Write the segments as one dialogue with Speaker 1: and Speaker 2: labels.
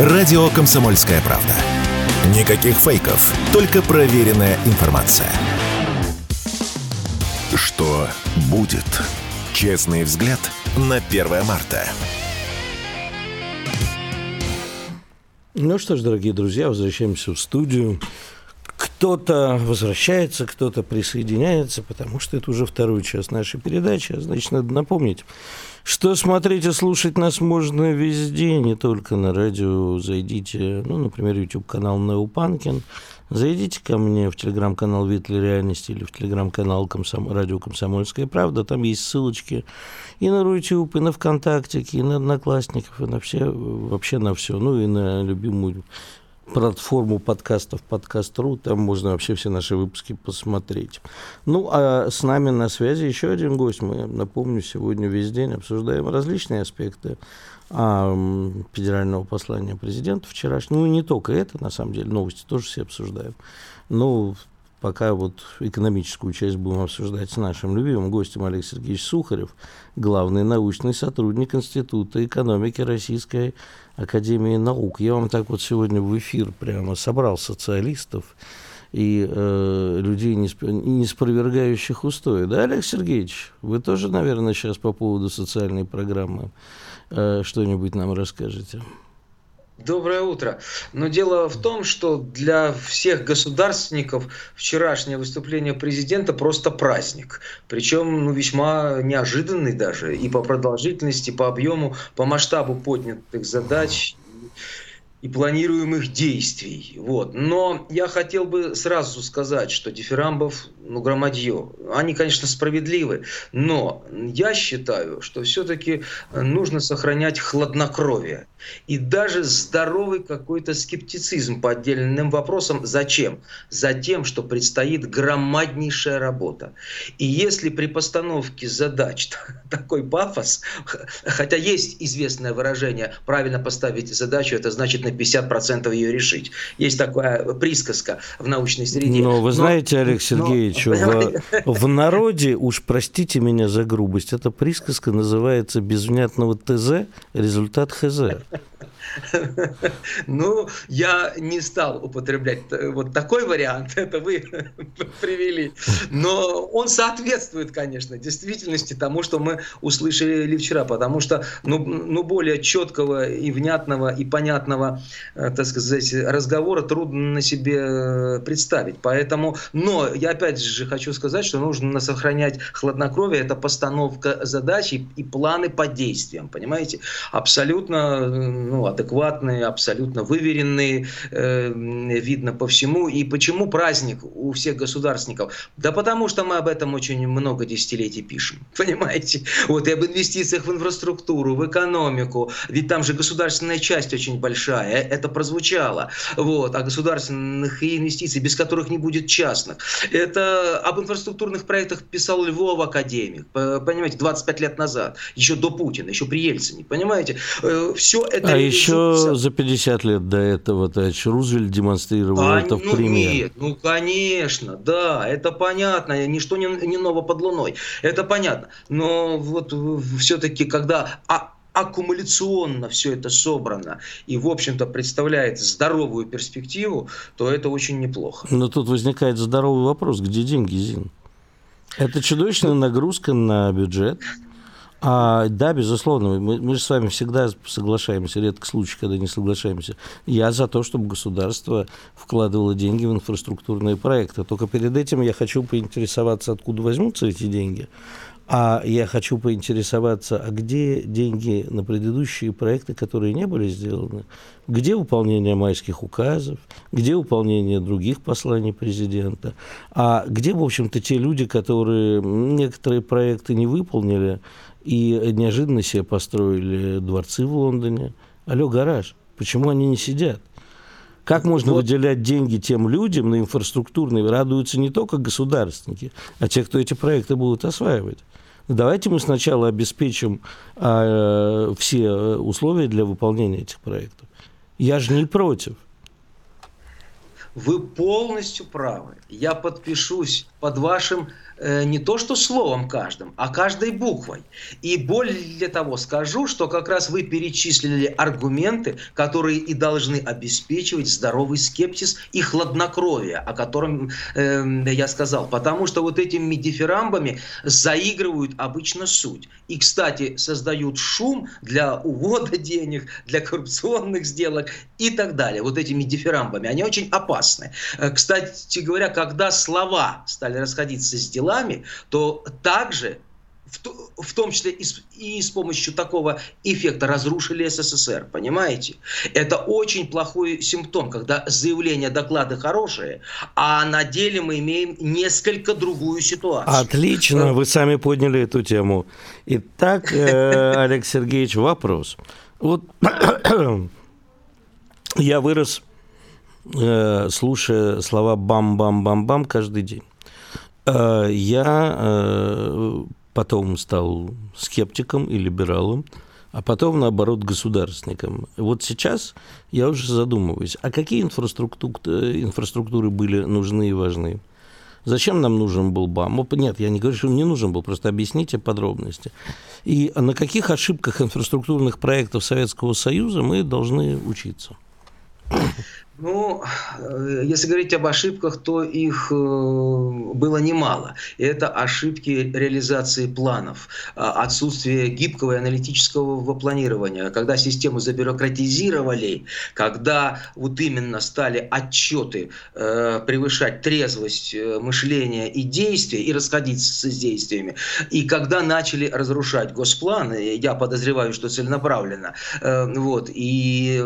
Speaker 1: Радио «Комсомольская правда». Никаких фейков, только проверенная информация. Что будет? Честный взгляд на 1 марта.
Speaker 2: Ну что ж, дорогие друзья, возвращаемся в студию. Кто-то возвращается, кто-то присоединяется, потому что это уже второй час нашей передачи. А значит, надо напомнить, что смотреть и слушать нас можно везде, не только на радио. Зайдите, ну, например, YouTube-канал Неопанкин. Зайдите ко мне в телеграм-канал «Витли реальности» или в телеграм-канал Комсом... «Радио Комсомольская правда». Там есть ссылочки и на Рутюб, и на ВКонтакте, и на Одноклассников, и на все, вообще на все. Ну, и на любимую платформу подкастов подкаст.ру, там можно вообще все наши выпуски посмотреть. Ну, а с нами на связи еще один гость. Мы, напомню, сегодня весь день обсуждаем различные аспекты а, федерального послания президента вчерашнего. Ну, не только это, на самом деле, новости тоже все обсуждаем. Ну, пока вот экономическую часть будем обсуждать с нашим любимым гостем Олег Сергеевич Сухарев, главный научный сотрудник Института экономики Российской Академии наук. Я вам так вот сегодня в эфир прямо собрал социалистов и э, людей, не, спровергающих устои. Да, Олег Сергеевич, вы тоже, наверное, сейчас по поводу социальной программы э, что-нибудь нам расскажете?
Speaker 3: Доброе утро. Но дело в том, что для всех государственников вчерашнее выступление президента просто праздник. Причем ну, весьма неожиданный даже и по продолжительности, по объему, по масштабу поднятых задач и планируемых действий. Вот. Но я хотел бы сразу сказать, что дифирамбов ну, громадье. Они, конечно, справедливы, но я считаю, что все-таки нужно сохранять хладнокровие и даже здоровый какой-то скептицизм по отдельным вопросам. Зачем? Затем, что предстоит громаднейшая работа. И если при постановке задач такой пафос, хотя есть известное выражение, правильно поставить задачу, это значит на 50% ее решить. Есть такая присказка в научной среде.
Speaker 2: Но вы знаете, Олег Сергеевич, еще в, в народе, уж простите меня за грубость, эта присказка называется без внятного ТЗ результат ХЗ.
Speaker 3: Ну, я не стал употреблять вот такой вариант, это вы привели. Но он соответствует, конечно, действительности тому, что мы услышали вчера, потому что, ну, ну более четкого и внятного и понятного, э, так сказать, разговора трудно на себе э, представить. Поэтому, но я опять же хочу сказать, что нужно сохранять хладнокровие, это постановка задач и, и планы по действиям, понимаете? Абсолютно, ну, адекватные, абсолютно выверенные, э, видно по всему. И почему праздник у всех государственников? Да потому что мы об этом очень много десятилетий пишем, понимаете? Вот и об инвестициях в инфраструктуру, в экономику, ведь там же государственная часть очень большая, это прозвучало. Вот, о государственных инвестиций, без которых не будет частных. Это об инфраструктурных проектах писал Львов академик, понимаете, 25 лет назад, еще до Путина, еще при Ельцине, понимаете?
Speaker 2: Э, Все это... А еще еще за 50 лет до этого Тач Рузвельт демонстрировал а, это в ну, пример. Нет,
Speaker 3: ну, конечно, да, это понятно, ничто не, не ново под луной, это понятно. Но вот все-таки, когда а, аккумуляционно все это собрано и, в общем-то, представляет здоровую перспективу, то это очень неплохо.
Speaker 2: Но тут возникает здоровый вопрос, где деньги, Зин? Это чудовищная нагрузка на бюджет. А, да, безусловно, мы, мы же с вами всегда соглашаемся, редко случай, когда не соглашаемся. Я за то, чтобы государство вкладывало деньги в инфраструктурные проекты. Только перед этим я хочу поинтересоваться, откуда возьмутся эти деньги. А я хочу поинтересоваться, а где деньги на предыдущие проекты, которые не были сделаны? Где выполнение майских указов? Где выполнение других посланий президента? А где, в общем-то, те люди, которые некоторые проекты не выполнили, и неожиданно себе построили дворцы в Лондоне. Алло, гараж, почему они не сидят? Как можно вот. выделять деньги тем людям на инфраструктурные? Радуются не только государственники, а те, кто эти проекты будут осваивать. Давайте мы сначала обеспечим а, все условия для выполнения этих проектов. Я же не против.
Speaker 3: Вы полностью правы. Я подпишусь под вашим э, не то что словом каждым, а каждой буквой. И более того скажу, что как раз вы перечислили аргументы, которые и должны обеспечивать здоровый скепсис и хладнокровие, о котором э, я сказал. Потому что вот этими дифирамбами заигрывают обычно суть. И, кстати, создают шум для увода денег, для коррупционных сделок и так далее. Вот этими дифирамбами. Они очень опасны. Э, кстати говоря, когда слова стали расходиться с делами, то также в, том числе и с, и с помощью такого эффекта разрушили СССР, понимаете? Это очень плохой симптом, когда заявления, доклады хорошие, а на деле мы имеем несколько другую ситуацию.
Speaker 2: Отлично, вы сами подняли эту тему. Итак, э, Олег Сергеевич, вопрос. Вот я вырос, э, слушая слова «бам-бам-бам-бам» каждый день. Э, я потом стал скептиком и либералом, а потом, наоборот, государственником. Вот сейчас я уже задумываюсь, а какие инфраструктуры, инфраструктуры были нужны и важны? Зачем нам нужен был БАМ? Нет, я не говорю, что он не нужен был, просто объясните подробности. И на каких ошибках инфраструктурных проектов Советского Союза мы должны учиться?
Speaker 3: Ну, э, если говорить об ошибках, то их э, было немало. И это ошибки реализации планов, а, отсутствие гибкого и аналитического планирования, когда систему забюрократизировали, когда вот именно стали отчеты э, превышать трезвость мышления и действия и расходиться с действиями, и когда начали разрушать госпланы, я подозреваю, что целенаправленно, вот, и,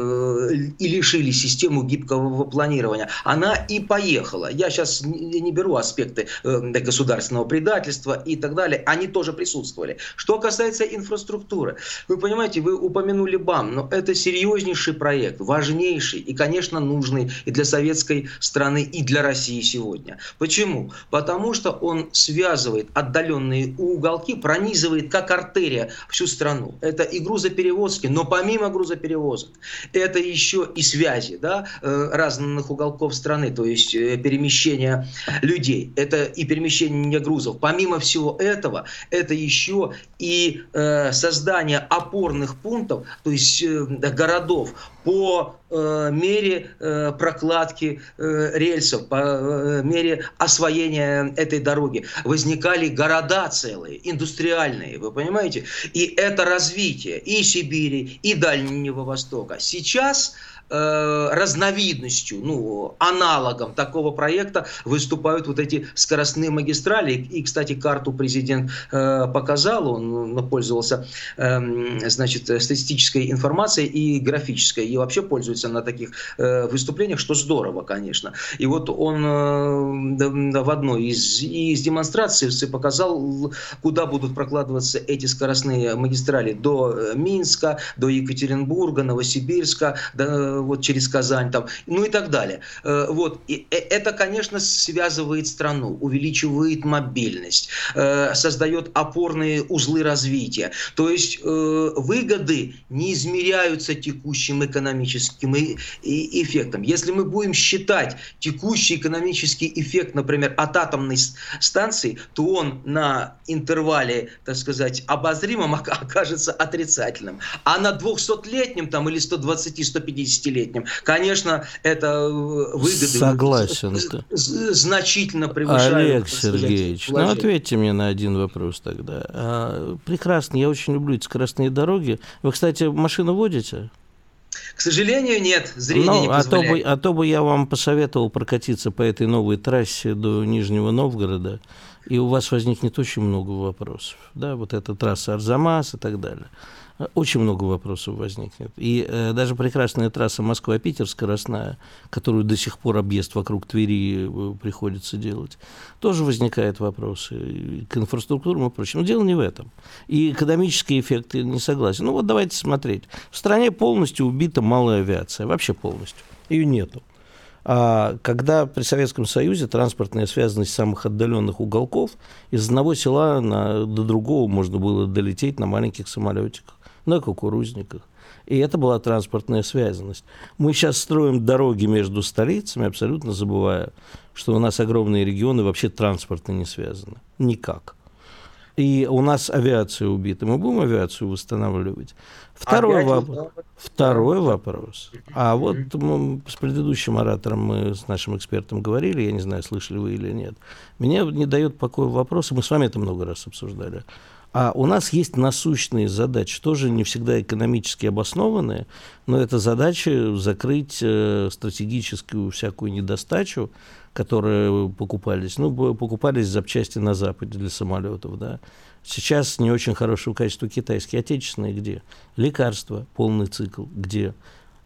Speaker 3: и лишили систему гибкого гибкого планирования, она и поехала. Я сейчас не беру аспекты э, государственного предательства и так далее, они тоже присутствовали. Что касается инфраструктуры, вы понимаете, вы упомянули БАМ, но это серьезнейший проект, важнейший и, конечно, нужный и для советской страны, и для России сегодня. Почему? Потому что он связывает отдаленные уголки, пронизывает как артерия всю страну. Это и грузоперевозки, но помимо грузоперевозок, это еще и связи, да, разных уголков страны, то есть э, перемещение людей, это и перемещение грузов. Помимо всего этого, это еще и э, создание опорных пунктов, то есть э, городов по э, мере э, прокладки э, рельсов, по э, мере освоения этой дороги. Возникали города целые, индустриальные, вы понимаете? И это развитие и Сибири, и Дальнего Востока. Сейчас Э, разновидностью, ну, аналогом такого проекта выступают вот эти скоростные магистрали. И, кстати, карту президент э, показал, он пользовался, э, значит, статистической информацией и графической, и вообще пользуется на таких э, выступлениях, что здорово, конечно. И вот он э, в одной из, из демонстраций показал, куда будут прокладываться эти скоростные магистрали до э, Минска, до Екатеринбурга, Новосибирска, до вот через Казань, там, ну и так далее. Э, вот. И э, это, конечно, связывает страну, увеличивает мобильность, э, создает опорные узлы развития. То есть выгоды не измеряются текущим экономическим эффектом. Если мы будем считать текущий экономический эффект, например, от атомной станции, то он на интервале, так сказать, обозримом окажется отрицательным. А на 200-летнем там, или 120-150-летнем, конечно, это э, выгоды
Speaker 2: Согласен.
Speaker 3: значительно превышают.
Speaker 2: Олег Сергеевич, ну ответьте мне на один вопрос тогда. А, прекрасно, я очень люблю эти скоростные дороги. Вы, кстати, машину водите?
Speaker 3: К сожалению, нет, зрение ну, не
Speaker 2: позволяет. А то, бы, а то бы я вам посоветовал прокатиться по этой новой трассе до Нижнего Новгорода и у вас возникнет очень много вопросов. Да, вот эта трасса Арзамас и так далее. Очень много вопросов возникнет. И э, даже прекрасная трасса Москва-Питер скоростная, которую до сих пор объезд вокруг Твери э, приходится делать, тоже возникают вопросы к инфраструктурам и прочему. Но дело не в этом. И экономические эффекты не согласен. Ну вот давайте смотреть. В стране полностью убита малая авиация. Вообще полностью. Ее нету. А когда при Советском Союзе транспортная связанность самых отдаленных уголков, из одного села на, до другого можно было долететь на маленьких самолетиках, на кукурузниках. И это была транспортная связанность. Мы сейчас строим дороги между столицами, абсолютно забывая, что у нас огромные регионы вообще транспортно не связаны. Никак. И у нас авиация убита. Мы будем авиацию восстанавливать? Второй, воп... Второй вопрос. А вот мы с предыдущим оратором мы с нашим экспертом говорили, я не знаю, слышали вы или нет. Меня не дает покоя вопрос, и мы с вами это много раз обсуждали. А у нас есть насущные задачи, тоже не всегда экономически обоснованные, но это задача закрыть э, стратегическую всякую недостачу, которые покупались. Ну, покупались запчасти на Западе для самолетов, да. Сейчас не очень хорошего качества китайские. Отечественные где? Лекарства, полный цикл, где?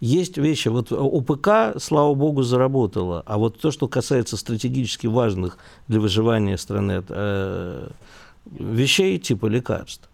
Speaker 2: Есть вещи, вот ОПК, слава богу, заработала, а вот то, что касается стратегически важных для выживания страны э, вещей типа лекарств.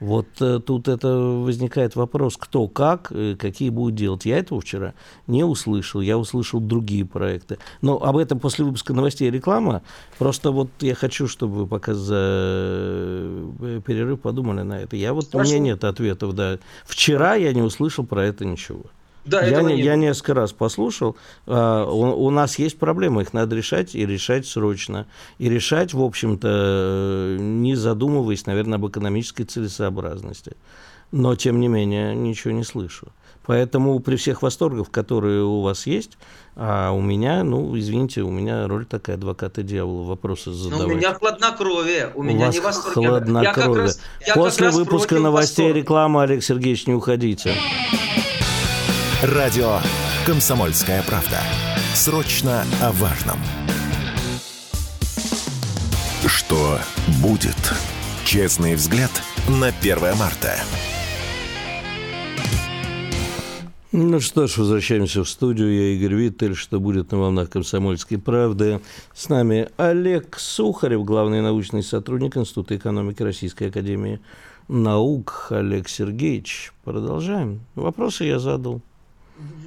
Speaker 2: Вот э, тут это возникает вопрос, кто как, э, какие будут делать. Я этого вчера не услышал, я услышал другие проекты. Но об этом после выпуска новостей и реклама. Просто вот я хочу, чтобы вы пока за э, перерыв подумали на это. Я вот, Хорошо. у меня нет ответов, да. Вчера я не услышал про это ничего. Да, я, не, я несколько раз послушал. А, у, у нас есть проблемы, их надо решать и решать срочно. И решать, в общем-то, не задумываясь, наверное, об экономической целесообразности. Но, тем не менее, ничего не слышу. Поэтому при всех восторгах, которые у вас есть, а у меня, ну, извините, у меня роль такая адвоката дьявола, вопросы задавать. Но
Speaker 3: у меня хладнокровие, у, у меня
Speaker 2: вас не восторг. Хладнокровие. Я раз, я После выпуска новостей и рекламы, Олег Сергеевич, не уходите.
Speaker 1: Радио «Комсомольская правда». Срочно о важном. Что будет? Честный взгляд на 1 марта.
Speaker 2: Ну что ж, возвращаемся в студию. Я Игорь Виттель, что будет на волнах «Комсомольской правды». С нами Олег Сухарев, главный научный сотрудник Института экономики Российской Академии наук. Олег Сергеевич, продолжаем. Вопросы я задал.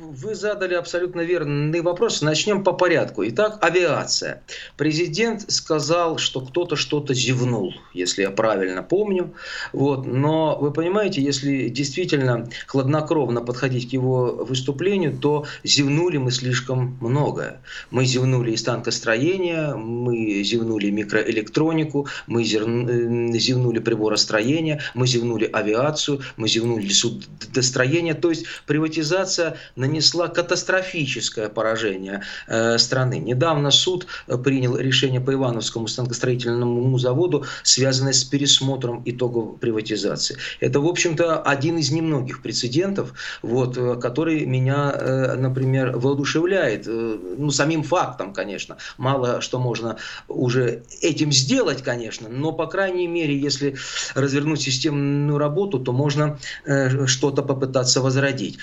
Speaker 3: Вы задали абсолютно верный вопрос. Начнем по порядку. Итак, авиация. Президент сказал, что кто-то что-то зевнул, если я правильно помню. Вот. Но вы понимаете, если действительно хладнокровно подходить к его выступлению, то зевнули мы слишком много. Мы зевнули из танкостроения, мы зевнули микроэлектронику, мы э, зевнули приборостроение, мы зевнули авиацию, мы зевнули судостроение. То есть приватизация нанесла катастрофическое поражение э, страны. Недавно суд э, принял решение по Ивановскому станкостроительному заводу, связанное с пересмотром итогов приватизации. Это, в общем-то, один из немногих прецедентов, вот, э, который меня, например, воодушевляет. Ну, самим фактом, конечно. Мало что можно уже этим сделать, конечно, но, по крайней мере, если развернуть системную работу, то можно что-то попытаться возродить.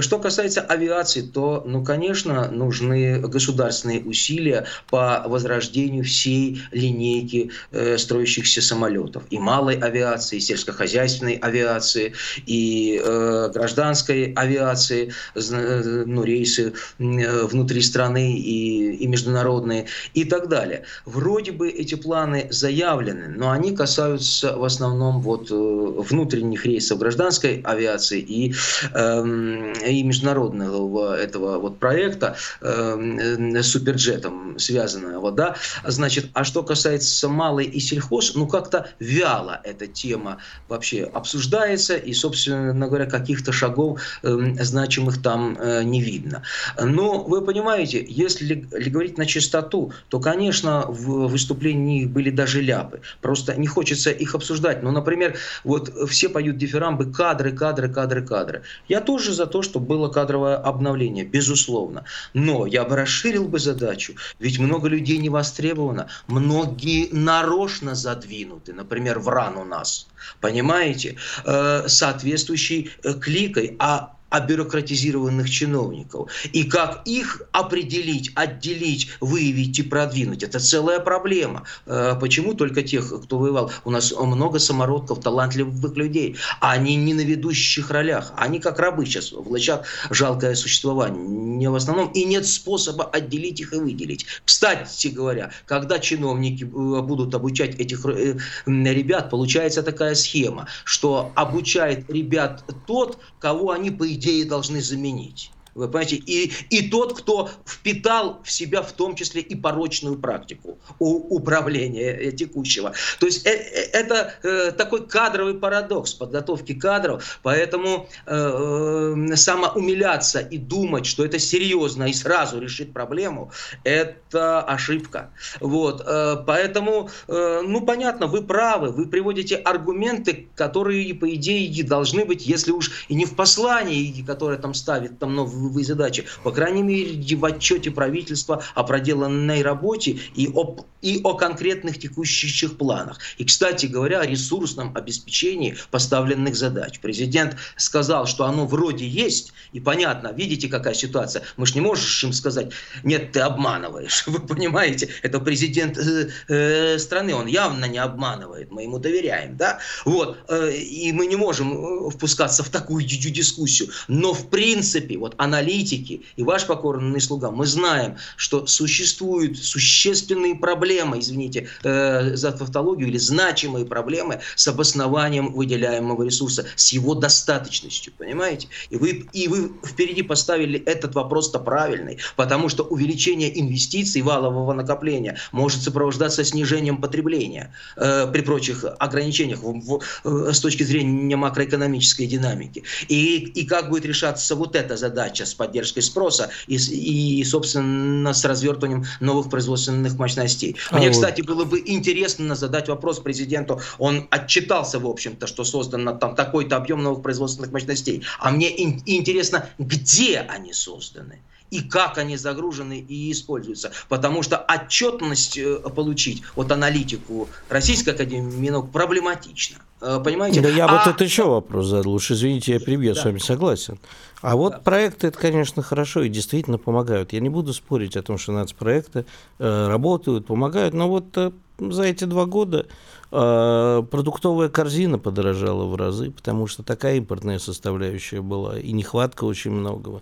Speaker 3: Что касается авиации, то, ну, конечно, нужны государственные усилия по возрождению всей линейки э, строящихся самолетов. И малой авиации, и сельскохозяйственной авиации, и э, гражданской авиации, э, ну, рейсы э, внутри страны и, и международные, и так далее. Вроде бы эти планы заявлены, но они касаются в основном вот э, внутренних рейсов гражданской авиации и, э, и международного этого вот проекта э, суперджетом связанного, да, значит, а что касается малой и сельхоз, ну как-то вяло эта тема вообще обсуждается и, собственно говоря, каких-то шагов э, значимых там э, не видно. Но вы понимаете, если говорить на чистоту, то, конечно, в выступлении были даже ляпы. Просто не хочется их обсуждать. Ну, например, вот все поют дифирамбы кадры, кадры, кадры, кадры. Я тоже за то, чтобы было кадровое обновление, безусловно. Но я бы расширил бы задачу, ведь много людей не востребовано, многие нарочно задвинуты, например, в ран у нас, понимаете, э, соответствующей э, кликой, а обюрократизированных чиновников. И как их определить, отделить, выявить и продвинуть, это целая проблема. Э, почему только тех, кто воевал? У нас много самородков, талантливых людей. Они не на ведущих ролях. Они как рабы сейчас влачат жалкое существование. Не в основном. И нет способа отделить их и выделить. Кстати говоря, когда чиновники э, будут обучать этих э, ребят, получается такая схема, что обучает ребят тот, кого они по идее должны заменить. Вы понимаете, и, и тот, кто впитал в себя в том числе и порочную практику управления э, текущего. То есть э, э, это э, такой кадровый парадокс подготовки кадров, поэтому э, самоумиляться и думать, что это серьезно и сразу решит проблему, это ошибка. Вот, поэтому, э, ну понятно, вы правы, вы приводите аргументы, которые, по идее, должны быть, если уж и не в послании, которое там ставит там, ну, новые задачи. По крайней мере, в отчете правительства о проделанной работе и о, и о конкретных текущих планах. И, кстати говоря, о ресурсном обеспечении поставленных задач. Президент сказал, что оно вроде есть, и понятно, видите, какая ситуация. Мы же не можем сказать, нет, ты обманываешь. Вы понимаете, это президент э, э, страны, он явно не обманывает, мы ему доверяем, да? Вот, э, и мы не можем впускаться в такую дискуссию. Но, в принципе, вот она аналитики и ваш покорный слуга, мы знаем, что существуют существенные проблемы, извините э, за тавтологию, или значимые проблемы с обоснованием выделяемого ресурса, с его достаточностью, понимаете? И вы, и вы впереди поставили этот вопрос-то правильный, потому что увеличение инвестиций валового накопления может сопровождаться снижением потребления э, при прочих ограничениях в, в, э, с точки зрения макроэкономической динамики. И, и как будет решаться вот эта задача с поддержкой спроса и, и собственно, с развертыванием новых производственных мощностей. А Мне, вот. кстати, было бы интересно задать вопрос президенту. Он отчитался, в общем-то, что создано там такой-то объем новых производственных мощностей. А мне ин- интересно, где они созданы и как они загружены и используются. Потому что отчетность э, получить от аналитику Российской Академии Минок проблематично. Э, понимаете?
Speaker 2: Да я а... вот это еще вопрос задал. Уж извините, я прибью, да. с вами согласен. А вот да. проекты, это, конечно, хорошо и действительно помогают. Я не буду спорить о том, что нацпроекты э, работают, помогают, но вот э, за эти два года э, продуктовая корзина подорожала в разы, потому что такая импортная составляющая была, и нехватка очень многого.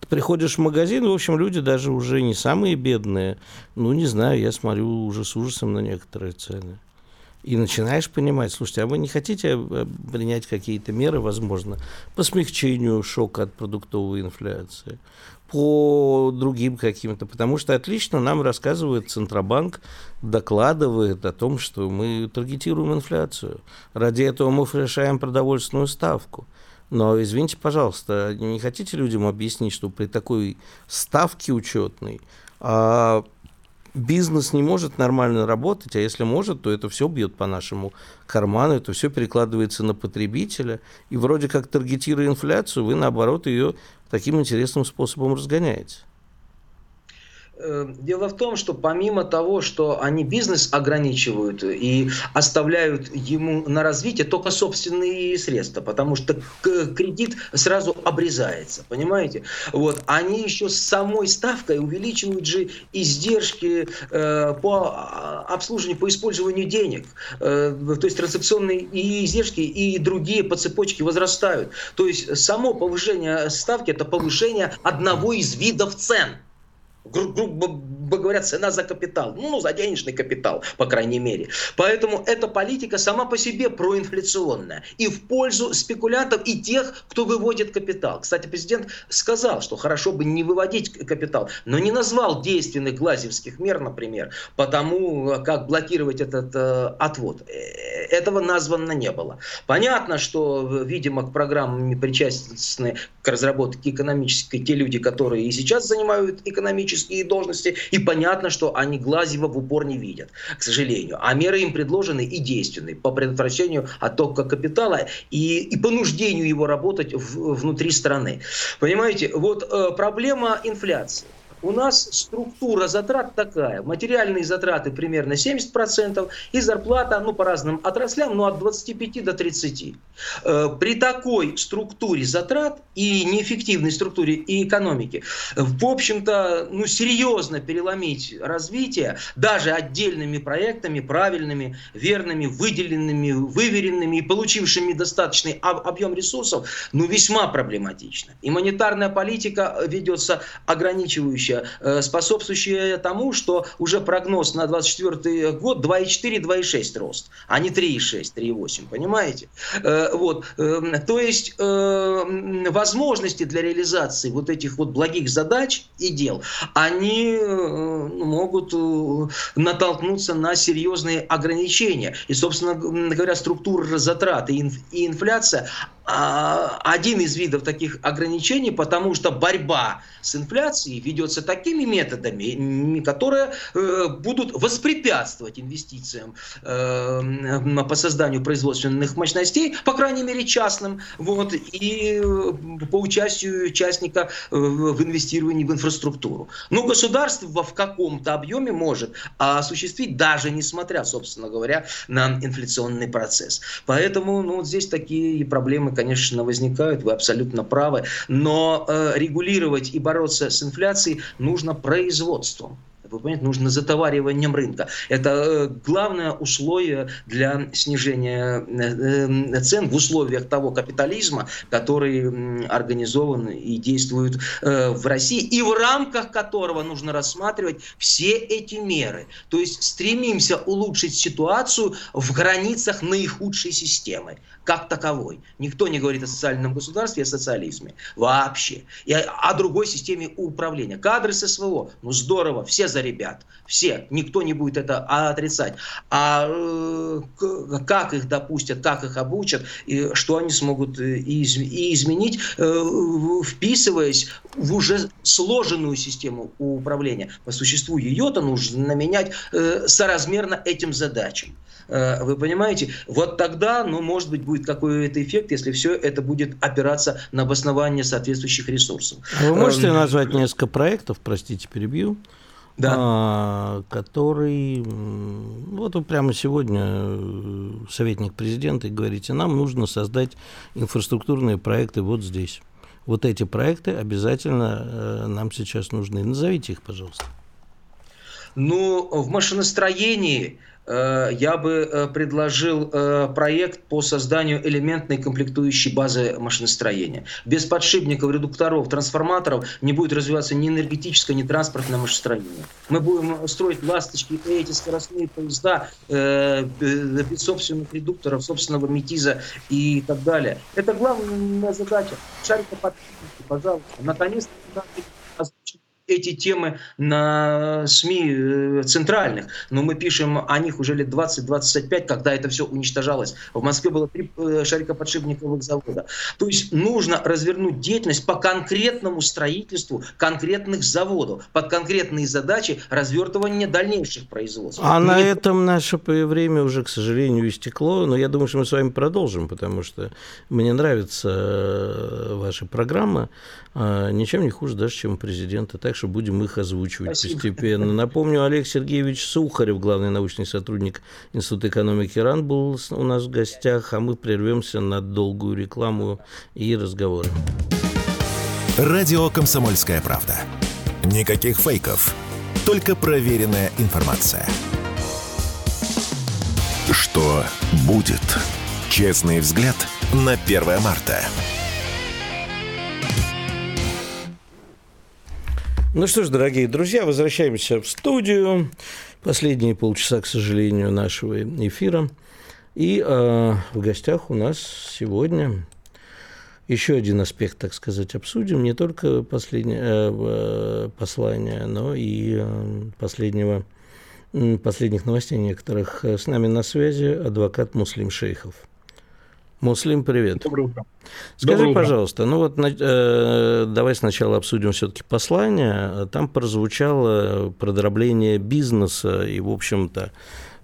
Speaker 2: Ты приходишь в магазин, в общем, люди даже уже не самые бедные, ну, не знаю, я смотрю уже с ужасом на некоторые цены. И начинаешь понимать, слушайте, а вы не хотите э, принять какие-то меры, возможно, по смягчению шока от продуктовой инфляции, по другим каким-то, потому что отлично нам рассказывает Центробанк, докладывает о том, что мы таргетируем инфляцию. Ради этого мы решаем продовольственную ставку. Но извините, пожалуйста, не хотите людям объяснить, что при такой ставке учетной а бизнес не может нормально работать, а если может, то это все бьет по нашему карману, это все перекладывается на потребителя, и вроде как таргетируя инфляцию, вы наоборот ее таким интересным способом разгоняете.
Speaker 3: Э, дело в том, что помимо того, что они бизнес ограничивают и оставляют ему на развитие только собственные средства, потому что кредит сразу обрезается, понимаете? Вот. Они еще с самой ставкой увеличивают же издержки э, по обслуживанию, по использованию денег. Э, то есть транзакционные и издержки, и другие по цепочке возрастают. То есть само повышение ставки – это повышение одного из видов цен – грубо говоря, цена за капитал, ну, за денежный капитал, по крайней мере. Поэтому эта политика сама по себе проинфляционная и в пользу спекулянтов и тех, кто выводит капитал. Кстати, президент сказал, что хорошо бы не выводить капитал, но не назвал действенных глазевских мер, например, потому как блокировать этот э, отвод. Э, этого названо не было. Понятно, что, видимо, к программам причастны к разработке экономической те люди, которые и сейчас занимают экономические политические должности, и понятно, что они Глазева в упор не видят, к сожалению. А меры им предложены и действенны по предотвращению оттока капитала и, и понуждению его работать в, внутри страны. Понимаете, вот э, проблема инфляции. У нас структура затрат такая. Материальные затраты примерно 70%, и зарплата, ну, по разным отраслям, ну, от 25 до 30. Э, при такой структуре затрат и неэффективной структуре и экономики, в общем-то, ну, серьезно переломить развитие даже отдельными проектами, правильными, верными, выделенными, выверенными и получившими достаточный объем ресурсов, ну, весьма проблематично. И монетарная политика ведется ограничивающая, э, способствующая тому, что уже прогноз на 2024 год 2,4-2,6 рост, а не 3,6, 3,8, понимаете? Э, вот, эм, то есть э, возможности для реализации вот этих вот благих задач и дел, они могут натолкнуться на серьезные ограничения. И, собственно говоря, структура затрат и инфляция один из видов таких ограничений, потому что борьба с инфляцией ведется такими методами, которые э, будут воспрепятствовать инвестициям э, по созданию производственных мощностей, по крайней мере частным, вот, и э, по участию участника в инвестировании в инфраструктуру. Но государство в каком-то объеме может осуществить, даже несмотря, собственно говоря, на инфляционный процесс. Поэтому ну, вот здесь такие проблемы, конечно, возникают, вы абсолютно правы. Но э, регулировать и бороться с инфляцией нужно производством. Вы понимаете, нужно затовариванием рынка. Это э, главное условие для снижения э, э, цен в условиях того капитализма, который организован и действует в России, и в рамках которого нужно рассматривать все эти меры. То есть стремимся улучшить ситуацию в границах наихудшей системы как таковой. Никто не говорит о социальном государстве, о социализме. Вообще. И о, другой системе управления. Кадры СВО. Ну здорово, все за ребят. Все. Никто не будет это отрицать. А э, как их допустят, как их обучат, и что они смогут э, и, из, и изменить, э, вписываясь в уже сложенную систему управления. По существу ее-то нужно менять э, соразмерно этим задачам. Вы понимаете? Вот тогда, ну, может быть, будет какой-то эффект, если все это будет опираться на обоснование соответствующих ресурсов.
Speaker 2: Вы можете эм, назвать несколько проектов, простите, перебью,
Speaker 3: да.
Speaker 2: а, который, вот вы прямо сегодня э, советник президента и говорите, нам нужно создать инфраструктурные проекты вот здесь. Вот эти проекты обязательно э, нам сейчас нужны. Назовите их, пожалуйста.
Speaker 3: Ну, в машиностроении я бы э, предложил э, проект по созданию элементной комплектующей базы машиностроения. Без подшипников, редукторов, трансформаторов не будет развиваться ни энергетическое, ни транспортное машиностроение. Мы будем строить ласточки эти скоростные поезда без собственных редукторов, собственного метиза и так далее. Это главная задача. Шарика подшипники, пожалуйста. Наконец-то эти темы на СМИ э, центральных, но мы пишем о них уже лет 20-25, когда это все уничтожалось. В Москве было три э, шарикоподшипниковых завода. То есть нужно развернуть деятельность по конкретному строительству конкретных заводов, под конкретные задачи развертывания дальнейших производств.
Speaker 2: А на этом наше время уже, к сожалению, истекло, но я думаю, что мы с вами продолжим, потому что мне нравится э, ваша программа, а, ничем не хуже даже, чем у президента. Так что будем их озвучивать Спасибо. постепенно. Напомню, Олег Сергеевич Сухарев, главный научный сотрудник Института экономики РАН, был у нас в гостях, а мы прервемся на долгую рекламу и разговоры.
Speaker 1: Радио «Комсомольская правда». Никаких фейков, только проверенная информация. Что будет? Честный взгляд на 1 марта.
Speaker 2: Ну что ж, дорогие друзья, возвращаемся в студию. Последние полчаса, к сожалению, нашего эфира. И э, в гостях у нас сегодня еще один аспект, так сказать, обсудим. Не только последнее э, э послание, но и э, последнего, последних новостей некоторых. С нами на связи адвокат Муслим Шейхов. Муслим, привет.
Speaker 4: Доброе утро.
Speaker 2: Скажи, Доброе утро. пожалуйста, ну вот э, давай сначала обсудим все-таки послание. Там прозвучало продробление бизнеса и, в общем-то, Э,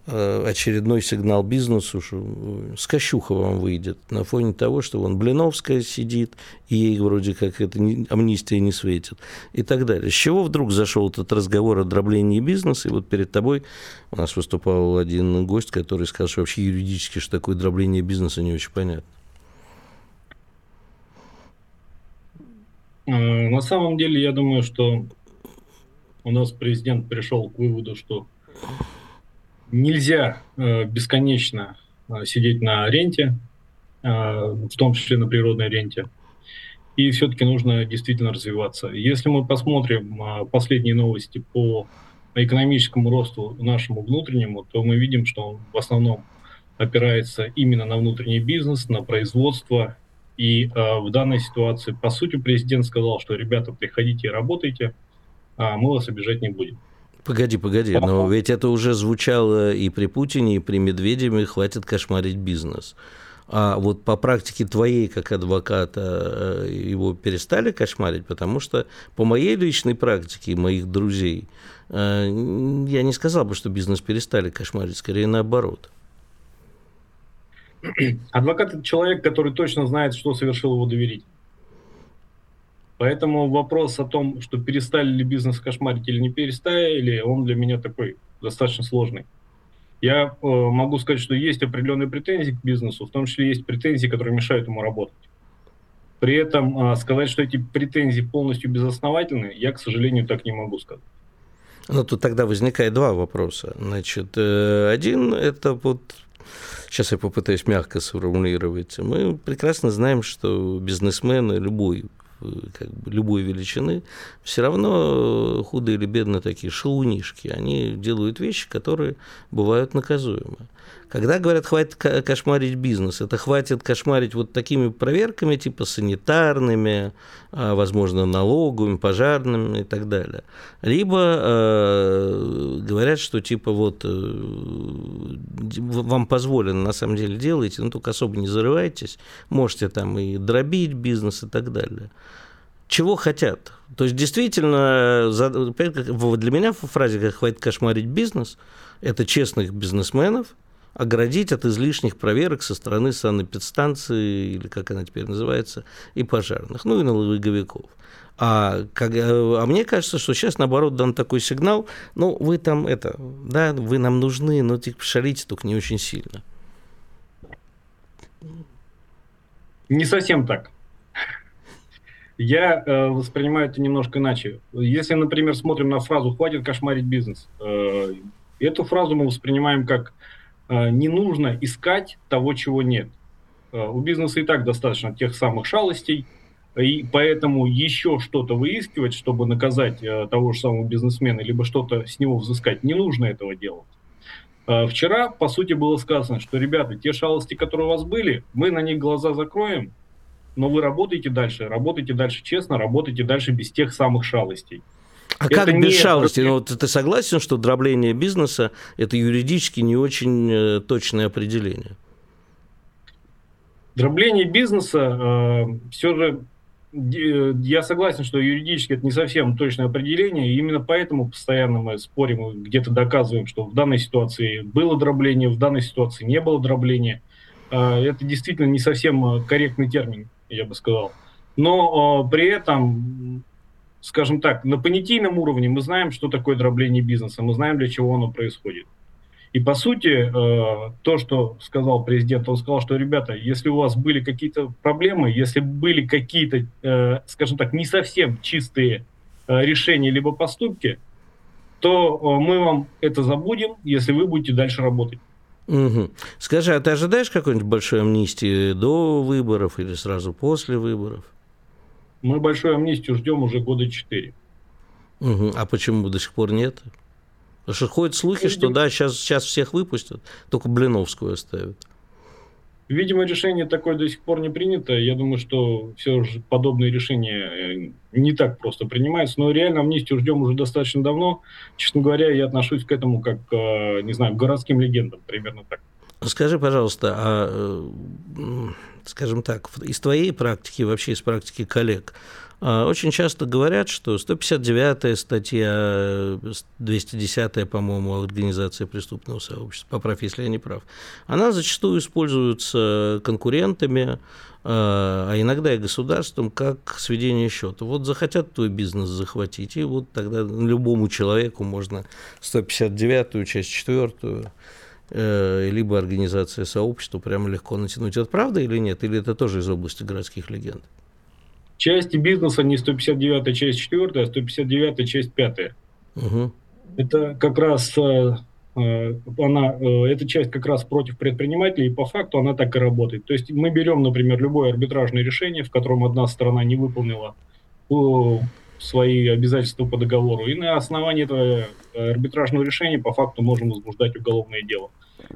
Speaker 2: очередной сигнал бизнесу, что э, скощуха вам выйдет на фоне того, что вон Блиновская сидит, и ей вроде как это амнистия не светит, и так далее. С чего вдруг зашел этот разговор о дроблении бизнеса, и вот перед тобой у нас выступал один гость, который сказал, что вообще юридически, что такое дробление бизнеса, не очень понятно.
Speaker 4: Э, на самом деле, я думаю, что у нас президент пришел к выводу, что нельзя э, бесконечно э, сидеть на ренте, э, в том числе на природной ренте. И все-таки нужно действительно развиваться. Если мы посмотрим э, последние новости по экономическому росту нашему внутреннему, то мы видим, что он в основном опирается именно на внутренний бизнес, на производство. И э, в данной ситуации, по сути, президент сказал, что ребята, приходите и работайте, а мы вас обижать не будем.
Speaker 2: Погоди, погоди, но ведь это уже звучало и при Путине, и при Медведеве, хватит кошмарить бизнес. А вот по практике твоей, как адвоката, э, его перестали кошмарить, потому что по моей личной практике, моих друзей, э, я не сказал бы, что бизнес перестали кошмарить, скорее наоборот.
Speaker 4: Адвокат – это человек, который точно знает, что совершил его доверитель. Поэтому вопрос о том, что перестали ли бизнес кошмарить или не перестали, он для меня такой достаточно сложный. Я э, могу сказать, что есть определенные претензии к бизнесу, в том числе есть претензии, которые мешают ему работать. При этом э, сказать, что эти претензии полностью безосновательны, я, к сожалению, так не могу сказать.
Speaker 2: Ну, тут тогда возникает два вопроса. Значит, э, один – это вот сейчас я попытаюсь мягко сформулировать. Мы прекрасно знаем, что бизнесмены, любой как бы любой величины, все равно худые или бедные такие шелунишки, они делают вещи, которые бывают наказуемы. Когда говорят, хватит кошмарить бизнес, это хватит кошмарить вот такими проверками, типа санитарными, а, возможно, налоговыми, пожарными и так далее. Либо э, говорят, что типа вот э, вам позволено на самом деле делаете, но только особо не зарывайтесь, можете там и дробить бизнес и так далее чего хотят. То есть действительно, для меня в фразе как «хватит кошмарить бизнес» это честных бизнесменов, оградить от излишних проверок со стороны санэпидстанции, или как она теперь называется, и пожарных, ну и налоговиков. А, как, а мне кажется, что сейчас, наоборот, дан такой сигнал, ну, вы там это, да, вы нам нужны, но типа шалите только не очень сильно.
Speaker 4: Не совсем так. Я э, воспринимаю это немножко иначе. Если, например, смотрим на фразу «хватит кошмарить бизнес», э, эту фразу мы воспринимаем как э, «не нужно искать того, чего нет». Э, у бизнеса и так достаточно тех самых шалостей, и поэтому еще что-то выискивать, чтобы наказать э, того же самого бизнесмена, либо что-то с него взыскать, не нужно этого делать. Э, вчера, по сути, было сказано, что, ребята, те шалости, которые у вас были, мы на них глаза закроем, но вы работаете дальше, работаете дальше честно, работаете дальше без тех самых шалостей.
Speaker 2: А это как без не... шалости? Ну, вот ты согласен, что дробление бизнеса – это юридически не очень э, точное определение?
Speaker 4: Дробление бизнеса э, все же э, я согласен, что юридически это не совсем точное определение, и именно поэтому постоянно мы спорим и где-то доказываем, что в данной ситуации было дробление, в данной ситуации не было дробления. Э, это действительно не совсем корректный термин я бы сказал. Но при этом, скажем так, на понятийном уровне мы знаем, что такое дробление бизнеса, мы знаем, для чего оно происходит. И по сути, э, то, что сказал президент, он сказал, что, ребята, если у вас были какие-то проблемы, если были какие-то, э, скажем так, не совсем чистые э, решения либо поступки, то мы вам это забудем, если вы будете дальше работать.
Speaker 2: Угу. Скажи, а ты ожидаешь какой-нибудь большой амнистии до выборов или сразу после выборов?
Speaker 4: Мы большой амнистию ждем уже года четыре.
Speaker 2: Угу. А почему до сих пор нет? Потому что ходят слухи, что да, сейчас, сейчас всех выпустят, только Блиновскую оставят.
Speaker 4: Видимо, решение такое до сих пор не принято. Я думаю, что все же подобные решения э, не так просто принимаются. Но реально амнистию ждем уже достаточно давно. Честно говоря, я отношусь к этому как, э, не знаю, к городским легендам, примерно так.
Speaker 2: Скажи, пожалуйста, а, скажем так, из твоей практики, вообще из практики коллег, а, очень часто говорят, что 159-я статья, 210-я, по-моему, Организация преступного сообщества, поправь, если я не прав, она зачастую используется конкурентами, а, а иногда и государством, как сведение счета. Вот захотят твой бизнес захватить, и вот тогда любому человеку можно 159-ю, часть 4 э, либо организация сообщества прямо легко натянуть. Это правда или нет? Или это тоже из области городских легенд?
Speaker 4: Части бизнеса не 159 часть 4, а 159 часть 5. Угу. Это как раз э, э, она, э, эта часть как раз против предпринимателей, и по факту она так и работает. То есть мы берем, например, любое арбитражное решение, в котором одна сторона не выполнила свои обязательства по договору, и на основании этого арбитражного решения по факту можем возбуждать уголовное дело.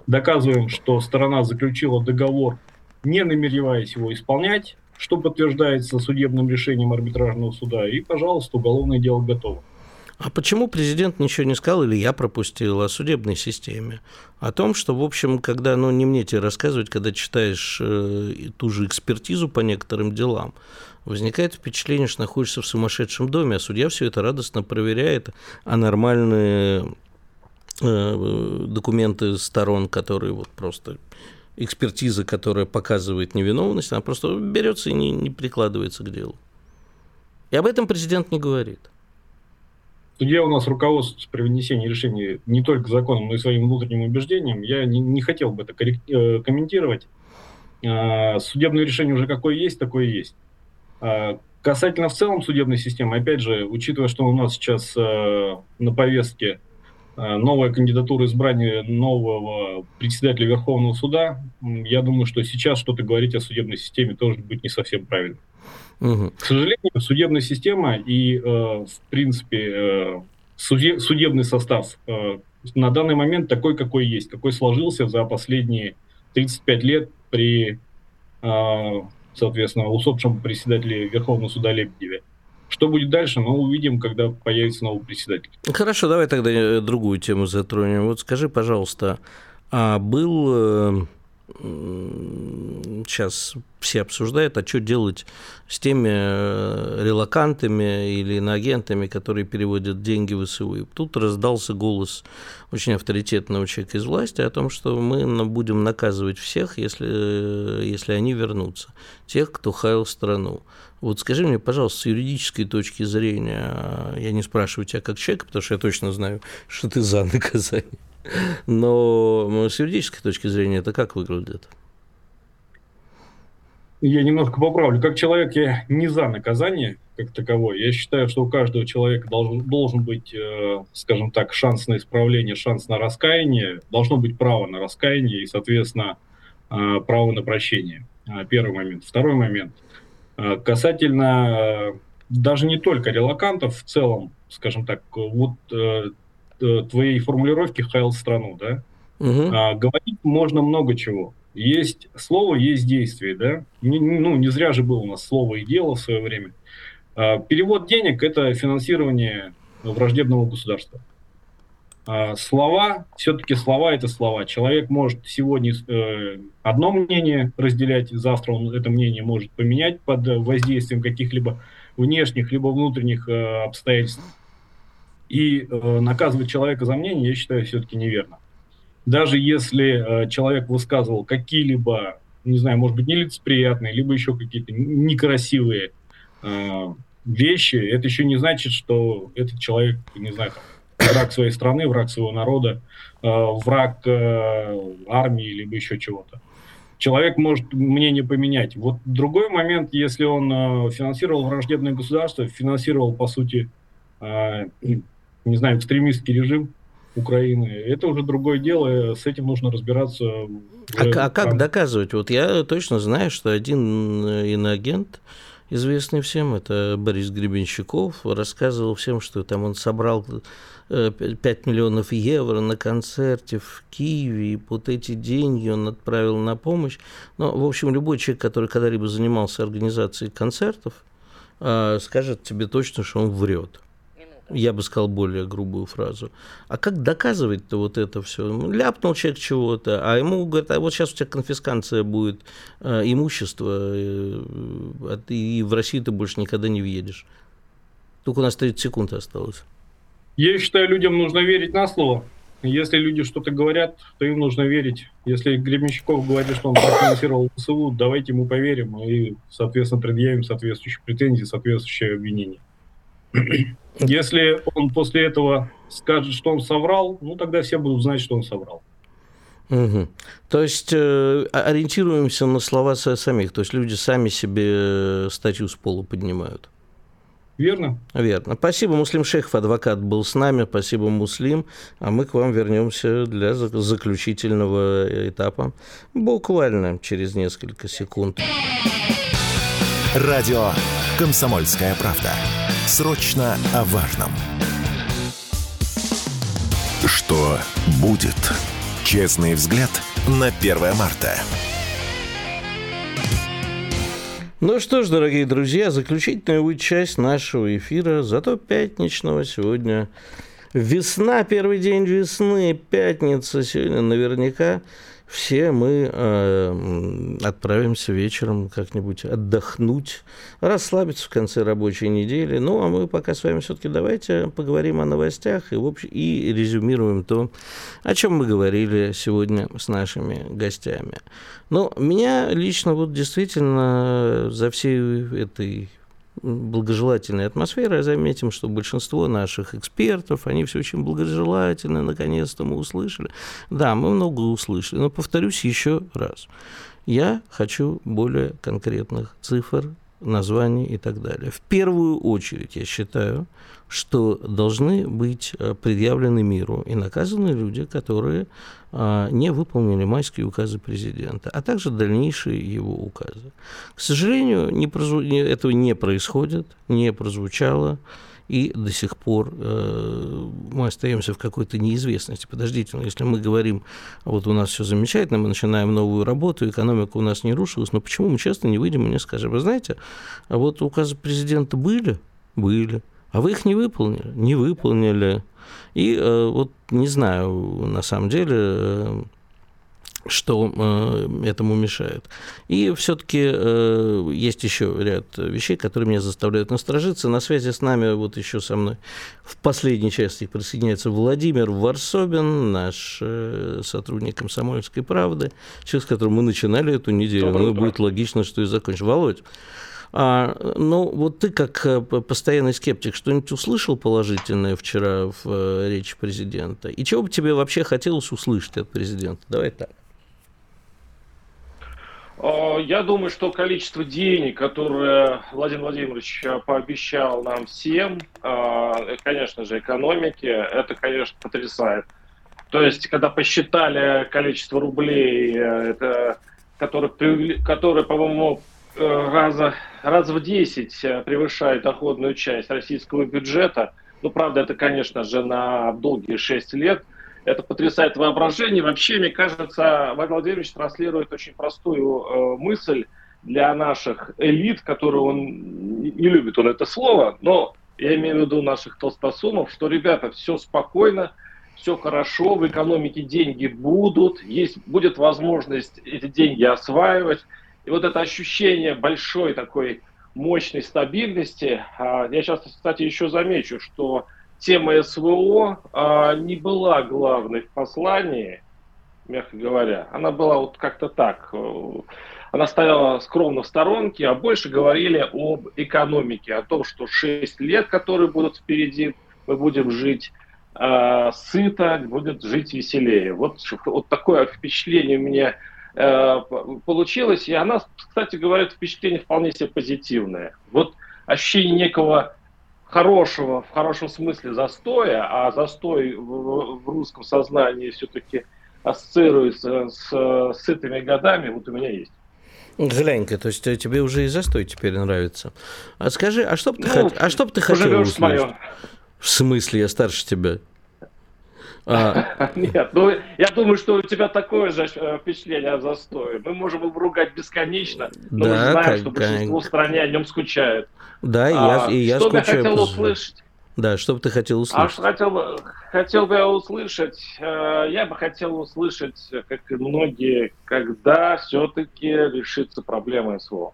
Speaker 4: Доказываем, что сторона заключила договор, не намереваясь его исполнять, что подтверждается судебным решением арбитражного суда, и, пожалуйста, уголовное дело готово.
Speaker 2: А почему президент ничего не сказал, или я пропустил, о судебной системе? О том, что, в общем, когда, ну, не мне тебе рассказывать, когда читаешь э, ту же экспертизу по некоторым делам, возникает впечатление, что находишься в сумасшедшем доме, а судья все это радостно проверяет, а нормальные э, документы сторон, которые вот просто экспертиза, которая показывает невиновность, она просто берется и не, не прикладывается к делу. И об этом президент не говорит.
Speaker 4: Судья у нас руководствуется при вынесении решений не только законом, но и своим внутренним убеждением. Я не, не хотел бы это э, комментировать. А, судебное решение уже какое есть, такое есть. А, касательно в целом судебной системы, опять же, учитывая, что у нас сейчас э, на повестке Э, новая кандидатура избрания нового председателя Верховного суда, я думаю, что сейчас что-то говорить о судебной системе тоже будет не совсем правильно. Угу. К сожалению, судебная система и, э, в принципе, судебный состав на данный момент такой, какой есть, какой сложился за последние 35 лет при, соответственно, усопшем председателе Верховного суда Лебедеве. Что будет дальше, мы увидим, когда появится новый председатель.
Speaker 2: Хорошо, давай тогда э, другую тему затронем. Вот скажи, пожалуйста, а был э, сейчас все обсуждают, а что делать с теми э, релакантами или иноагентами, которые переводят деньги в СУ. И тут раздался голос очень авторитетного человека из власти о том, что мы будем наказывать всех, если, если они вернутся, тех, кто хаял страну. Вот скажи мне, пожалуйста, с юридической точки зрения, я не спрашиваю тебя как человека, потому что я точно знаю, что ты за наказание, но с юридической точки зрения это как выглядит?
Speaker 4: Я немножко поправлю. Как человек я не за наказание как таковое. Я считаю, что у каждого человека должен, должен быть, э, скажем так, шанс на исправление, шанс на раскаяние. Должно быть право на раскаяние и, соответственно, э, право на прощение. Э, первый момент. Второй момент – Э, касательно э, даже не только релакантов в целом, скажем так, вот э, твоей формулировки «хайл страну», да, угу. говорить можно много чего. Есть слово, есть действие, да. Ну, не зря же было у нас слово и дело в свое время. Перевод денег – это финансирование враждебного государства. А, слова, все-таки слова это слова. Человек может сегодня э, одно мнение разделять, завтра он это мнение может поменять под воздействием каких-либо внешних либо внутренних э, обстоятельств. И э, наказывать человека за мнение, я считаю, все-таки неверно. Даже если э, человек высказывал какие-либо, не знаю, может быть, нелицеприятные, либо еще какие-то некрасивые э, вещи, это еще не значит, что этот человек, не знаю, враг своей страны, враг своего народа, э, враг э, армии, либо еще чего-то. Человек может мнение поменять. Вот другой момент, если он э, финансировал враждебное государство, финансировал, по сути, не знаю, экстремистский режим Украины, это уже другое дело, с этим нужно разбираться.
Speaker 2: А, а как доказывать? Вот я точно знаю, что один иноагент, известный всем, это Борис Гребенщиков, рассказывал всем, что там он собрал 5 э, миллионов евро на концерте в Киеве, и вот эти деньги он отправил на помощь. Но, в общем, любой человек, который когда-либо занимался организацией концертов, э, скажет тебе точно, что он врет. Я бы сказал более грубую фразу. А как доказывать-то вот это все? Ну, ляпнул человек чего-то, а ему говорят, а вот сейчас у тебя конфискация будет э, имущества, э, и в Россию ты больше никогда не въедешь. Только у нас 30 секунд осталось.
Speaker 4: Я считаю, людям нужно верить на слово. Если люди что-то говорят, то им нужно верить. Если Гребенщиков говорит, что он профинансировал ВСУ, давайте ему поверим и, соответственно, предъявим соответствующие претензии, соответствующие обвинения. Если он после этого скажет, что он соврал, ну тогда все будут знать, что он соврал.
Speaker 2: Угу. То есть э, ориентируемся на слова самих, то есть люди сами себе статью с пола поднимают.
Speaker 4: Верно?
Speaker 2: Верно. Спасибо, Муслим Шейхов, адвокат, был с нами. Спасибо, Муслим. А мы к вам вернемся для заключительного этапа буквально через несколько секунд.
Speaker 1: Радио «Комсомольская правда». Срочно о важном. Что будет? Честный взгляд на 1 марта.
Speaker 2: Ну что ж, дорогие друзья, заключительная часть нашего эфира, зато пятничного сегодня. Весна, первый день весны, пятница сегодня наверняка все мы э, отправимся вечером как-нибудь отдохнуть, расслабиться в конце рабочей недели. Ну, а мы пока с вами все-таки давайте поговорим о новостях и, в общем, и резюмируем то, о чем мы говорили сегодня с нашими гостями. Ну, меня лично вот действительно за всей этой благожелательной атмосферой, заметим, что большинство наших экспертов, они все очень благожелательны, наконец-то мы услышали. Да, мы много услышали, но повторюсь еще раз. Я хочу более конкретных цифр, названий и так далее. В первую очередь, я считаю, что должны быть э, предъявлены миру и наказаны люди, которые а, не выполнили майские указы президента, а также дальнейшие его указы. К сожалению, не прозв... этого не происходит, не прозвучало, и до сих пор э, мы остаемся в какой-то неизвестности. Подождите, но если мы говорим, вот у нас все замечательно, мы начинаем новую работу, экономика у нас не рушилась, но почему мы честно не выйдем и не скажем, вы знаете, а вот указы президента были? Были. А вы их не выполнили? Не выполнили. И э, вот не знаю, на самом деле, э, что э, этому мешает. И все-таки э, есть еще ряд вещей, которые меня заставляют насторожиться. На связи с нами, вот еще со мной в последней части присоединяется Владимир Варсобин, наш э, сотрудник «Комсомольской правды», человек, с которым мы начинали эту неделю. Ну, будет логично, что и закончим. Володь, а, ну, вот ты как э, постоянный скептик, что-нибудь услышал положительное вчера в э, речи президента? И чего бы тебе вообще хотелось услышать от президента? Давай так.
Speaker 5: А, я думаю, что количество денег, которое Владимир Владимирович э, пообещал нам всем, конечно же, экономике, это, конечно, потрясает. То есть, когда посчитали количество рублей, это, которые, которые по-моему, раза раз в 10 э, превышает доходную часть российского бюджета. Ну, правда, это, конечно же, на долгие 6 лет. Это потрясает воображение. Вообще, мне кажется, Владимир Владимирович транслирует очень простую э, мысль для наших элит, которую он не любит, он это слово, но я имею в виду наших толстосумов, что, ребята, все спокойно, все хорошо, в экономике деньги будут, есть, будет возможность эти деньги осваивать. И вот это ощущение большой такой мощной стабильности, а, я сейчас, кстати, еще замечу, что тема СВО а, не была главной в послании, мягко говоря. Она была вот как-то так. Э, она стояла скромно в сторонке, а больше говорили об экономике, о том, что 6 лет, которые будут впереди, мы будем жить э, сыто, будет жить веселее. Вот, вот такое впечатление у меня Э, получилось. И она, кстати говоря, впечатление вполне себе позитивное. Вот ощущение некого хорошего, в хорошем смысле застоя, а застой в, в русском сознании все-таки ассоциируется с, сытыми годами, вот у меня есть.
Speaker 2: Глянь-ка, то есть тебе уже и застой теперь нравится. А скажи, а что бы ты, ну, хот... а что бы ты хотел услышать? В смысле, я старше тебя?
Speaker 5: А... Нет, ну я думаю, что у тебя такое же э, впечатление о застое. Мы можем его ругать бесконечно, но да, мы знаем, как, что большинство как... стране о нем скучает.
Speaker 2: Да, и я, а, и я
Speaker 5: что
Speaker 2: скучаю.
Speaker 5: Что я хотел услышать?
Speaker 2: Да, что бы ты хотел услышать? А что
Speaker 5: хотел бы, хотел бы я услышать, э, я бы хотел услышать, как и многие, когда все-таки решится проблема СВО.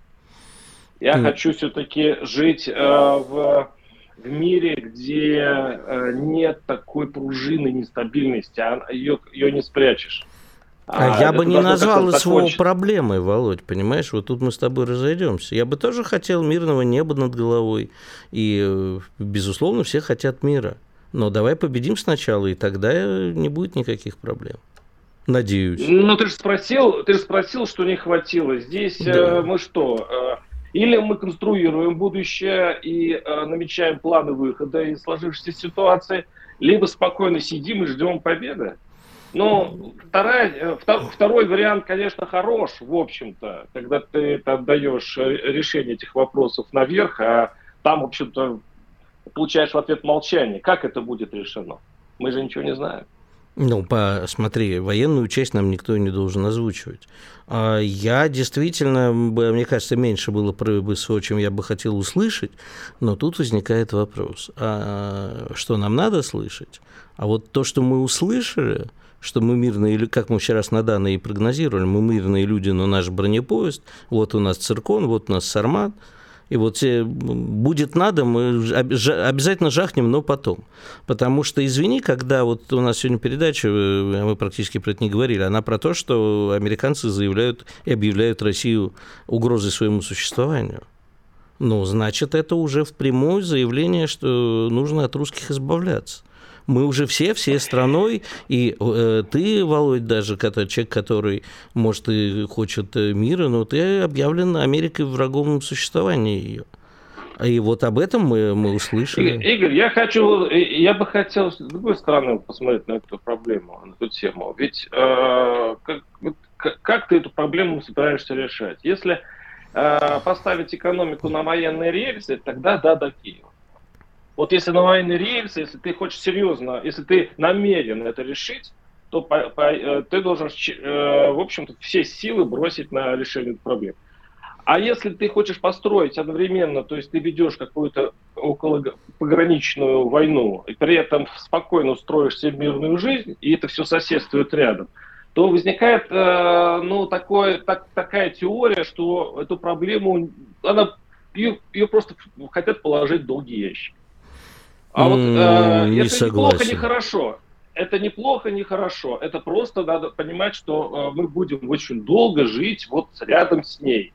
Speaker 5: Я mm. хочу все-таки жить э, в, в мире, где э, нет такой пружины нестабильности, а ее, ее не спрячешь.
Speaker 2: А, а я бы не назвал СВО проблемой, Володь, понимаешь? Вот тут мы с тобой разойдемся. Я бы тоже хотел мирного неба над головой. И, э, безусловно, все хотят мира. Но давай победим сначала, и тогда не будет никаких проблем. Надеюсь.
Speaker 5: Ну, ты же спросил, ты же спросил, что не хватило. Здесь да. э, мы что? Или мы конструируем будущее и э, намечаем планы выхода из сложившейся ситуации, либо спокойно сидим и ждем победы. Ну, вторая, э, второй вариант, конечно, хорош, в общем-то, когда ты отдаешь э, решение этих вопросов наверх, а там, в общем-то, получаешь в ответ молчание. Как это будет решено? Мы же ничего не знаем.
Speaker 2: Ну, посмотри, военную часть нам никто не должен озвучивать. А я действительно, мне кажется, меньше было про БСО, чем я бы хотел услышать, но тут возникает вопрос, а что нам надо слышать? А вот то, что мы услышали, что мы мирные, как мы вчера с Наданой и прогнозировали, мы мирные люди, но наш бронепоезд, вот у нас циркон, вот у нас сармат, и вот будет надо, мы обязательно жахнем, но потом. Потому что, извини, когда вот у нас сегодня передача, э, мы практически про это не говорили, она про то, что американцы заявляют и объявляют Россию угрозой своему существованию. Ну, значит, это уже впрямую заявление, что нужно от русских избавляться мы уже все, все страной, и э, ты, Володь, даже который, человек, который, может, и хочет э, мира, но ты объявлен Америкой врагом существования ее. И вот об этом мы, мы услышали.
Speaker 5: Игорь, я хочу, я бы хотел с другой стороны посмотреть на эту проблему, на эту тему. Ведь э, как, как ты эту проблему собираешься решать? Если э, поставить экономику на военные рельсы, тогда да, до Киева. Вот если на военные рельсы, если ты хочешь серьезно, если ты намерен это решить, то по, по, э, ты должен, э, в общем-то, все силы бросить на решение этой проблемы. А если ты хочешь построить одновременно, то есть ты ведешь какую-то около пограничную войну, и при этом спокойно устроишь себе мирную жизнь, и это все соседствует рядом, то возникает э, ну, такое, так, такая теория, что эту проблему, она, ее, ее просто хотят положить в долгий ящик. А вот э, не это согласен. неплохо, не хорошо. Это неплохо, не хорошо. Это просто надо понимать, что э, мы будем очень долго жить вот рядом с ней.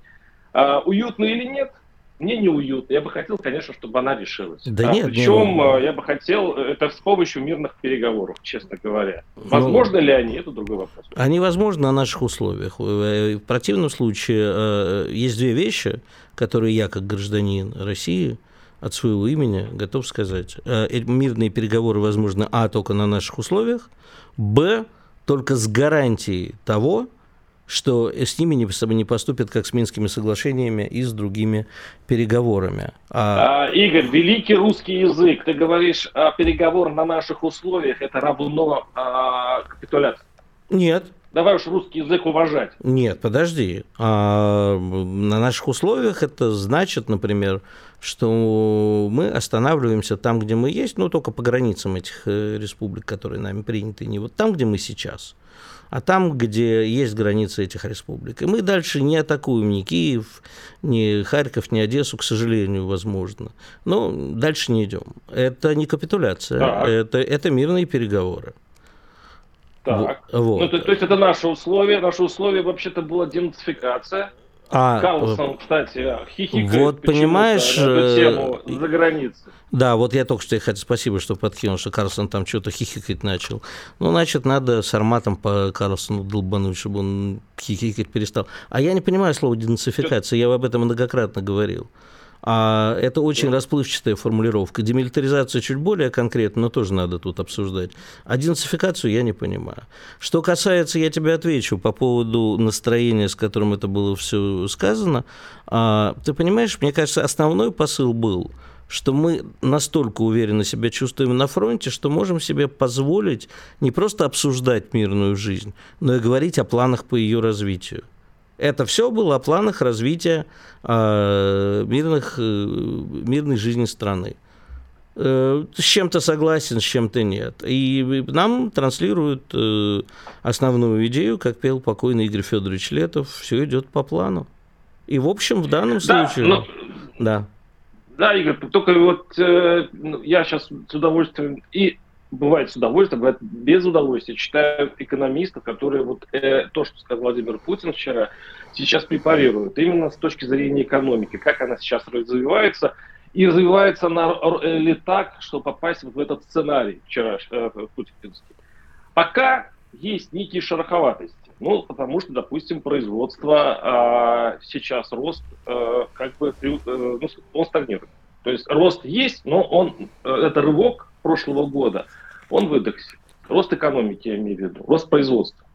Speaker 5: Э, уютно или нет? Мне не уютно. Я бы хотел, конечно, чтобы она решилась. Да а нет, причем не... Э, я бы хотел это с помощью мирных переговоров, честно говоря. Ну, возможно ну, ли они? Это другой вопрос.
Speaker 2: Они возможны на наших условиях. Э, в противном случае э, есть две вещи, которые я, как гражданин России, от своего имени готов сказать. Э, мирные переговоры возможны, а, только на наших условиях, б, только с гарантией того, что с ними не, не поступят как с Минскими соглашениями и с другими переговорами.
Speaker 5: А... А, Игорь, великий русский язык, ты говоришь, а переговор на наших условиях это равно а, капитуляции.
Speaker 2: Нет,
Speaker 5: Давай уж русский язык уважать.
Speaker 2: Нет, подожди. А на наших условиях это значит, например, что мы останавливаемся там, где мы есть, но только по границам этих э, республик, которые нами приняты, не вот там, где мы сейчас, а там, где есть границы этих республик. И мы дальше не атакуем ни Киев, ни Харьков, ни Одессу, к сожалению, возможно. Но дальше не идем. Это не капитуляция, это, это мирные переговоры.
Speaker 5: Так. Вот. Ну, то, то есть это наше условие. Наше условие вообще-то была денацификация. А, Карлсон, кстати, хихикает
Speaker 2: вот понимаешь,
Speaker 5: на эту тему э, за границей.
Speaker 2: Да, вот я только что хотел, спасибо, что подкинул, что Карлсон там что-то хихикать начал. Ну, значит, надо с арматом по Карлсону долбануть, чтобы он хихикать перестал. А я не понимаю слово денацификация, я об этом многократно говорил. А это очень расплывчатая формулировка. Демилитаризация чуть более конкретно, но тоже надо тут обсуждать. А денацификацию я не понимаю. Что касается, я тебе отвечу по поводу настроения, с которым это было все сказано. А, ты понимаешь, мне кажется, основной посыл был, что мы настолько уверенно себя чувствуем на фронте, что можем себе позволить не просто обсуждать мирную жизнь, но и говорить о планах по ее развитию. Это все было о планах развития э, мирных, э, мирной жизни страны. Э, с чем-то согласен, с чем-то нет. И нам транслируют э, основную идею, как пел покойный Игорь Федорович Летов, все идет по плану. И, в общем, в данном случае... Да, но...
Speaker 5: да. Да, Игорь, только вот э, ну, я сейчас с удовольствием и бывает с удовольствием, бывает без удовольствия. Читаю экономистов, которые вот э, то, что сказал Владимир Путин вчера, сейчас препарируют именно с точки зрения экономики, как она сейчас развивается, и развивается она ли так, что попасть вот в этот сценарий вчера э, путинский. Пока есть некие шероховатости. Ну, потому что, допустим, производство э, сейчас рост э, как бы э, ну, он стагнирует. То есть рост есть, но он э, это рывок прошлого года, он выдохся. Рост экономики, я имею в виду, рост производства.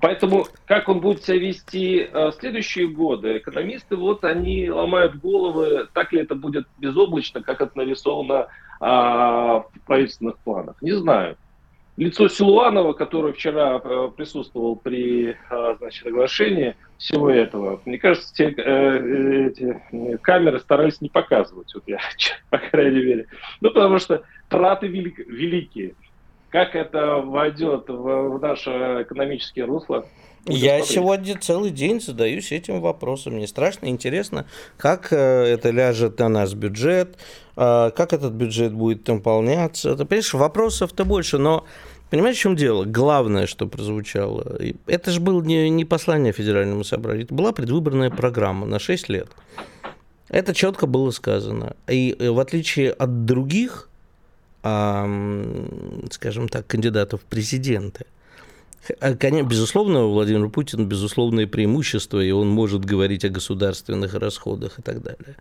Speaker 5: Поэтому как он будет себя вести э, в следующие годы, экономисты вот они ломают головы, так ли это будет безоблачно, как это нарисовано а, в правительственных планах. Не знаю. Лицо Силуанова, который вчера э, присутствовал при э, значит, оглашении всего этого, мне кажется, те, э, эти камеры старались не показывать, вот я, по крайней мере. Ну, потому что траты велик, великие. Как это войдет в, в наше экономическое русло?
Speaker 2: Я смотреть. сегодня целый день задаюсь этим вопросом. Мне страшно интересно, как э, это ляжет на наш бюджет, э, как этот бюджет будет наполняться. Ты понимаешь, вопросов-то больше, но Понимаешь, в чем дело? Главное, что прозвучало, это же было не, не послание федеральному собранию, это была предвыборная программа на 6 лет. Это четко было сказано. И э, в отличие от других скажем так, кандидатов в президенты. Конечно, безусловно, у Владимира Путина безусловное преимущество, и он может говорить о государственных расходах и так далее.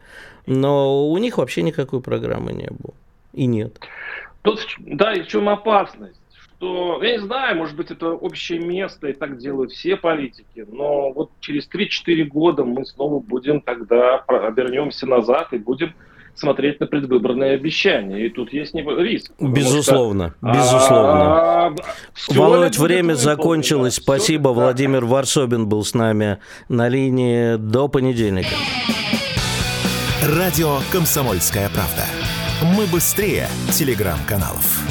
Speaker 2: Но у них вообще никакой программы не было. И нет.
Speaker 5: Тут, да, и в чем опасность? Что, я не знаю, может быть, это общее место, и так делают все политики, но вот через 3-4 года мы снова будем тогда, обернемся назад и будем смотреть на предвыборные обещания. И тут есть риск.
Speaker 2: Безусловно, что, безусловно. А, Володь, время закончилось. Да. Спасибо. Все, Владимир да. Варсобин был с нами на линии до понедельника.
Speaker 1: Радио «Комсомольская правда». Мы быстрее телеграм-каналов.